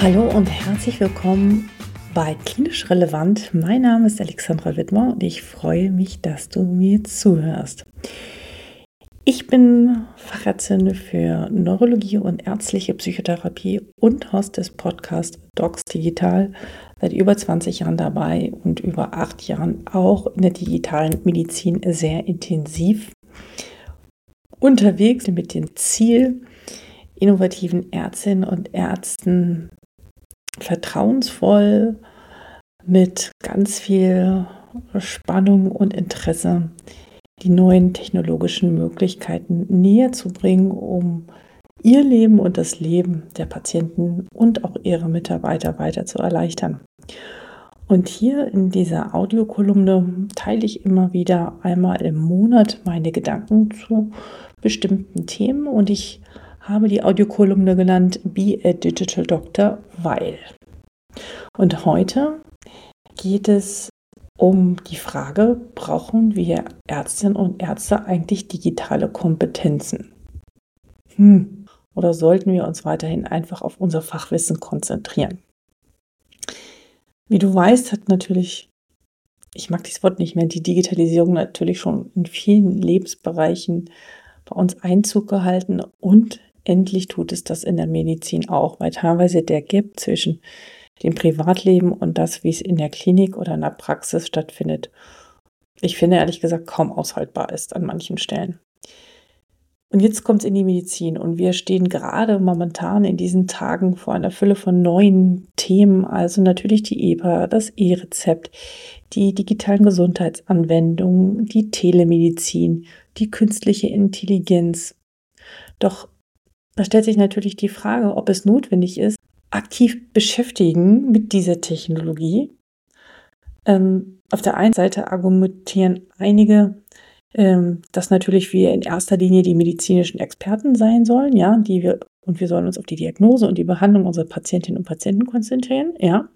Hallo und herzlich willkommen bei Klinisch Relevant. Mein Name ist Alexandra Wittmer und ich freue mich, dass du mir zuhörst. Ich bin Fachärztin für Neurologie und ärztliche Psychotherapie und Host des Podcasts Docs Digital, seit über 20 Jahren dabei und über acht Jahren auch in der digitalen Medizin sehr intensiv unterwegs mit dem Ziel, innovativen Ärztinnen und Ärzten vertrauensvoll mit ganz viel Spannung und Interesse die neuen technologischen Möglichkeiten näher zu bringen, um ihr Leben und das Leben der Patienten und auch ihre Mitarbeiter weiter zu erleichtern. Und hier in dieser Audiokolumne teile ich immer wieder einmal im Monat meine Gedanken zu bestimmten Themen und ich habe die Audiokolumne genannt Be a Digital Doctor, weil. Und heute geht es um die Frage, brauchen wir Ärztinnen und Ärzte eigentlich digitale Kompetenzen? Hm. Oder sollten wir uns weiterhin einfach auf unser Fachwissen konzentrieren? Wie du weißt, hat natürlich, ich mag dieses Wort nicht mehr, die Digitalisierung natürlich schon in vielen Lebensbereichen bei uns Einzug gehalten und endlich tut es das in der Medizin auch, weil teilweise der Gap zwischen dem Privatleben und das, wie es in der Klinik oder in der Praxis stattfindet, ich finde ehrlich gesagt kaum aushaltbar ist an manchen Stellen. Und jetzt kommt es in die Medizin und wir stehen gerade momentan in diesen Tagen vor einer Fülle von neuen Themen, also natürlich die EPA, das E-Rezept, die digitalen Gesundheitsanwendungen, die Telemedizin, die künstliche Intelligenz. Doch da stellt sich natürlich die Frage, ob es notwendig ist, aktiv beschäftigen mit dieser Technologie. Ähm, auf der einen Seite argumentieren einige, ähm, dass natürlich wir in erster Linie die medizinischen Experten sein sollen, ja, die wir und wir sollen uns auf die Diagnose und die Behandlung unserer Patientinnen und Patienten konzentrieren, ja.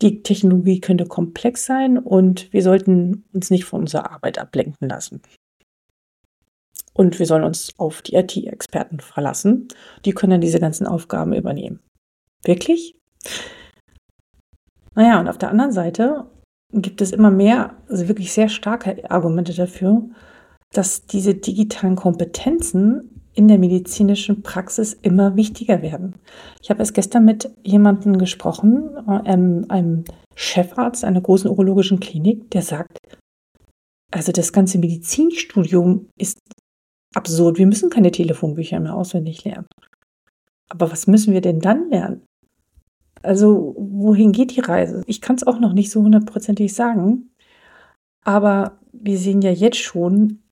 Die Technologie könnte komplex sein und wir sollten uns nicht von unserer Arbeit ablenken lassen. Und wir sollen uns auf die IT-Experten verlassen. Die können dann diese ganzen Aufgaben übernehmen. Wirklich? Naja, und auf der anderen Seite gibt es immer mehr, also wirklich sehr starke Argumente dafür, dass diese digitalen Kompetenzen in der medizinischen Praxis immer wichtiger werden. Ich habe erst gestern mit jemandem gesprochen, einem Chefarzt einer großen urologischen Klinik, der sagt, also das ganze Medizinstudium ist absurd. Wir müssen keine Telefonbücher mehr auswendig lernen. Aber was müssen wir denn dann lernen? Also, wohin geht die Reise? Ich kann es auch noch nicht so hundertprozentig sagen. Aber wir sehen ja jetzt schon,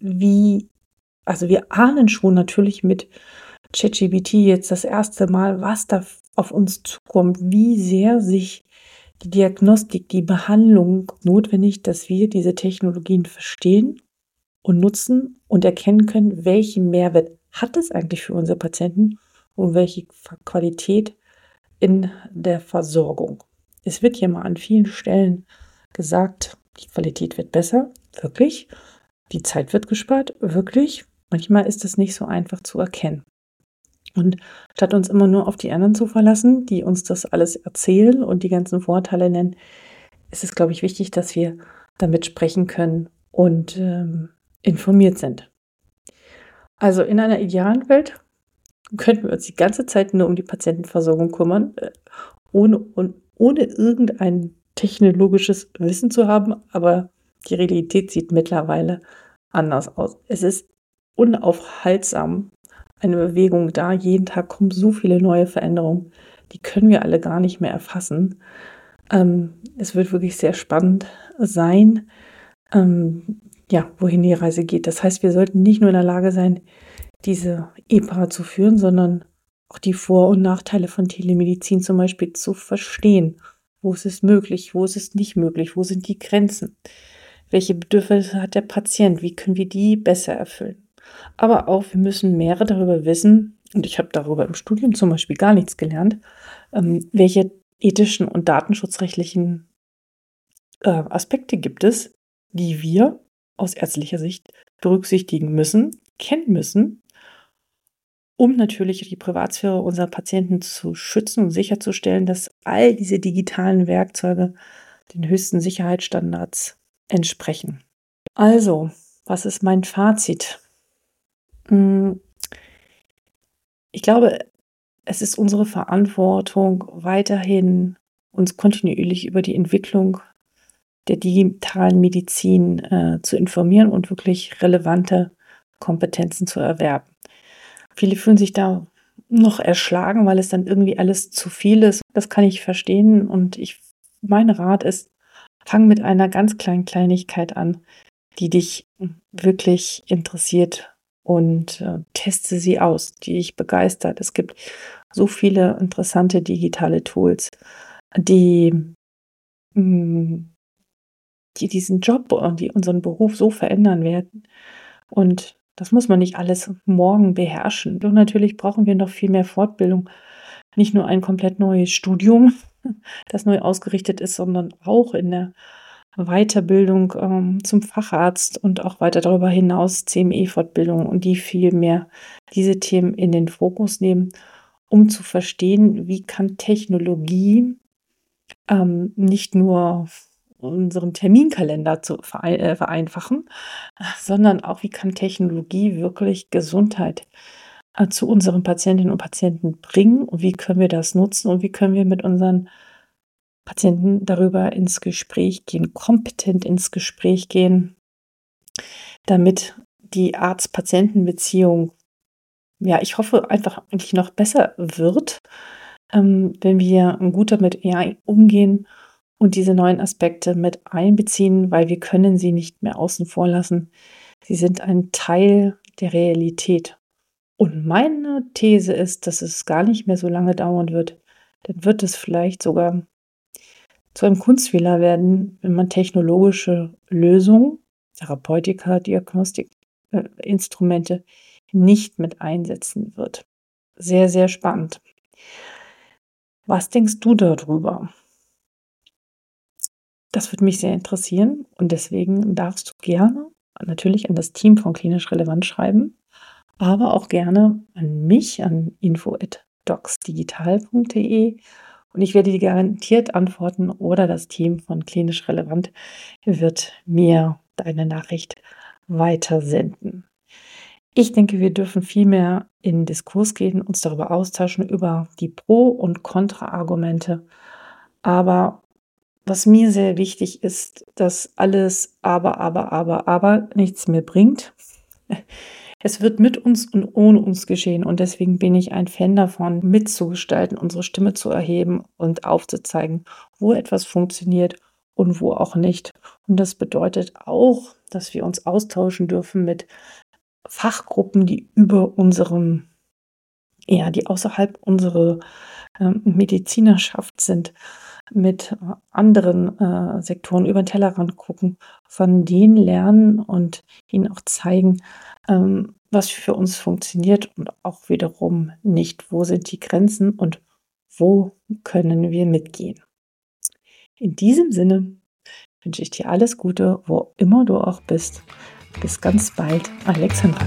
wie, also wir ahnen schon natürlich mit ChatGPT jetzt das erste Mal, was da auf uns zukommt, wie sehr sich die Diagnostik, die Behandlung notwendig, dass wir diese Technologien verstehen und nutzen und erkennen können, welchen Mehrwert hat es eigentlich für unsere Patienten und welche Qualität in der Versorgung. Es wird hier mal an vielen Stellen gesagt, die Qualität wird besser, wirklich. Die Zeit wird gespart, wirklich. Manchmal ist es nicht so einfach zu erkennen. Und statt uns immer nur auf die anderen zu verlassen, die uns das alles erzählen und die ganzen Vorteile nennen, ist es, glaube ich, wichtig, dass wir damit sprechen können und ähm, informiert sind. Also in einer idealen Welt könnten wir uns die ganze Zeit nur um die Patientenversorgung kümmern, äh, ohne, ohne irgendein technologisches Wissen zu haben, aber die Realität sieht mittlerweile anders aus. Es ist unaufhaltsam eine Bewegung da. Jeden Tag kommen so viele neue Veränderungen, die können wir alle gar nicht mehr erfassen. Ähm, es wird wirklich sehr spannend sein, ähm, ja, wohin die Reise geht. Das heißt, wir sollten nicht nur in der Lage sein, diese EPA zu führen, sondern auch die Vor- und Nachteile von Telemedizin zum Beispiel zu verstehen. Wo ist es möglich? Wo ist es nicht möglich? Wo sind die Grenzen? Welche Bedürfnisse hat der Patient? Wie können wir die besser erfüllen? Aber auch, wir müssen mehr darüber wissen, und ich habe darüber im Studium zum Beispiel gar nichts gelernt, ähm, welche ethischen und datenschutzrechtlichen äh, Aspekte gibt es, die wir aus ärztlicher Sicht berücksichtigen müssen, kennen müssen, um natürlich die Privatsphäre unserer Patienten zu schützen und sicherzustellen, dass all diese digitalen Werkzeuge den höchsten Sicherheitsstandards entsprechen. Also, was ist mein Fazit? Hm, ich glaube, es ist unsere Verantwortung, weiterhin uns kontinuierlich über die Entwicklung der digitalen Medizin äh, zu informieren und wirklich relevante Kompetenzen zu erwerben. Viele fühlen sich da noch erschlagen, weil es dann irgendwie alles zu viel ist. Das kann ich verstehen und ich, mein Rat ist, fang mit einer ganz kleinen Kleinigkeit an, die dich wirklich interessiert und äh, teste sie aus, die dich begeistert. Es gibt so viele interessante digitale Tools, die, mm, die diesen Job und die unseren Beruf so verändern werden. Und das muss man nicht alles morgen beherrschen. Und natürlich brauchen wir noch viel mehr Fortbildung. Nicht nur ein komplett neues Studium, das neu ausgerichtet ist, sondern auch in der Weiterbildung ähm, zum Facharzt und auch weiter darüber hinaus CME-Fortbildung und die viel mehr diese Themen in den Fokus nehmen, um zu verstehen, wie kann Technologie ähm, nicht nur unseren Terminkalender zu äh, vereinfachen, sondern auch, wie kann Technologie wirklich Gesundheit äh, zu unseren Patientinnen und Patienten bringen und wie können wir das nutzen und wie können wir mit unseren Patienten darüber ins Gespräch gehen, kompetent ins Gespräch gehen, damit die Arzt-Patienten-Beziehung, ja, ich hoffe, einfach eigentlich noch besser wird, ähm, wenn wir gut damit AI umgehen und diese neuen Aspekte mit einbeziehen, weil wir können sie nicht mehr außen vor lassen. Sie sind ein Teil der Realität. Und meine These ist, dass es gar nicht mehr so lange dauern wird. Dann wird es vielleicht sogar zu einem Kunstfehler werden, wenn man technologische Lösungen, Therapeutika, Diagnostikinstrumente nicht mit einsetzen wird. Sehr, sehr spannend. Was denkst du darüber? Das würde mich sehr interessieren und deswegen darfst du gerne natürlich an das Team von Klinisch Relevant schreiben, aber auch gerne an mich an info@docsdigital.de und ich werde dir garantiert antworten oder das Team von Klinisch Relevant wird mir deine Nachricht weitersenden. Ich denke, wir dürfen viel mehr in Diskurs gehen, uns darüber austauschen, über die Pro- und Kontra-Argumente. Aber was mir sehr wichtig ist, dass alles aber, aber, aber, aber nichts mehr bringt. Es wird mit uns und ohne uns geschehen und deswegen bin ich ein Fan davon, mitzugestalten, unsere Stimme zu erheben und aufzuzeigen, wo etwas funktioniert und wo auch nicht. Und das bedeutet auch, dass wir uns austauschen dürfen mit Fachgruppen, die über unserem, ja, die außerhalb unserer äh, Medizinerschaft sind mit anderen äh, Sektoren über den Tellerrand gucken, von denen lernen und ihnen auch zeigen, ähm, was für uns funktioniert und auch wiederum nicht. Wo sind die Grenzen und wo können wir mitgehen? In diesem Sinne wünsche ich dir alles Gute, wo immer du auch bist. Bis ganz bald, Alexandra.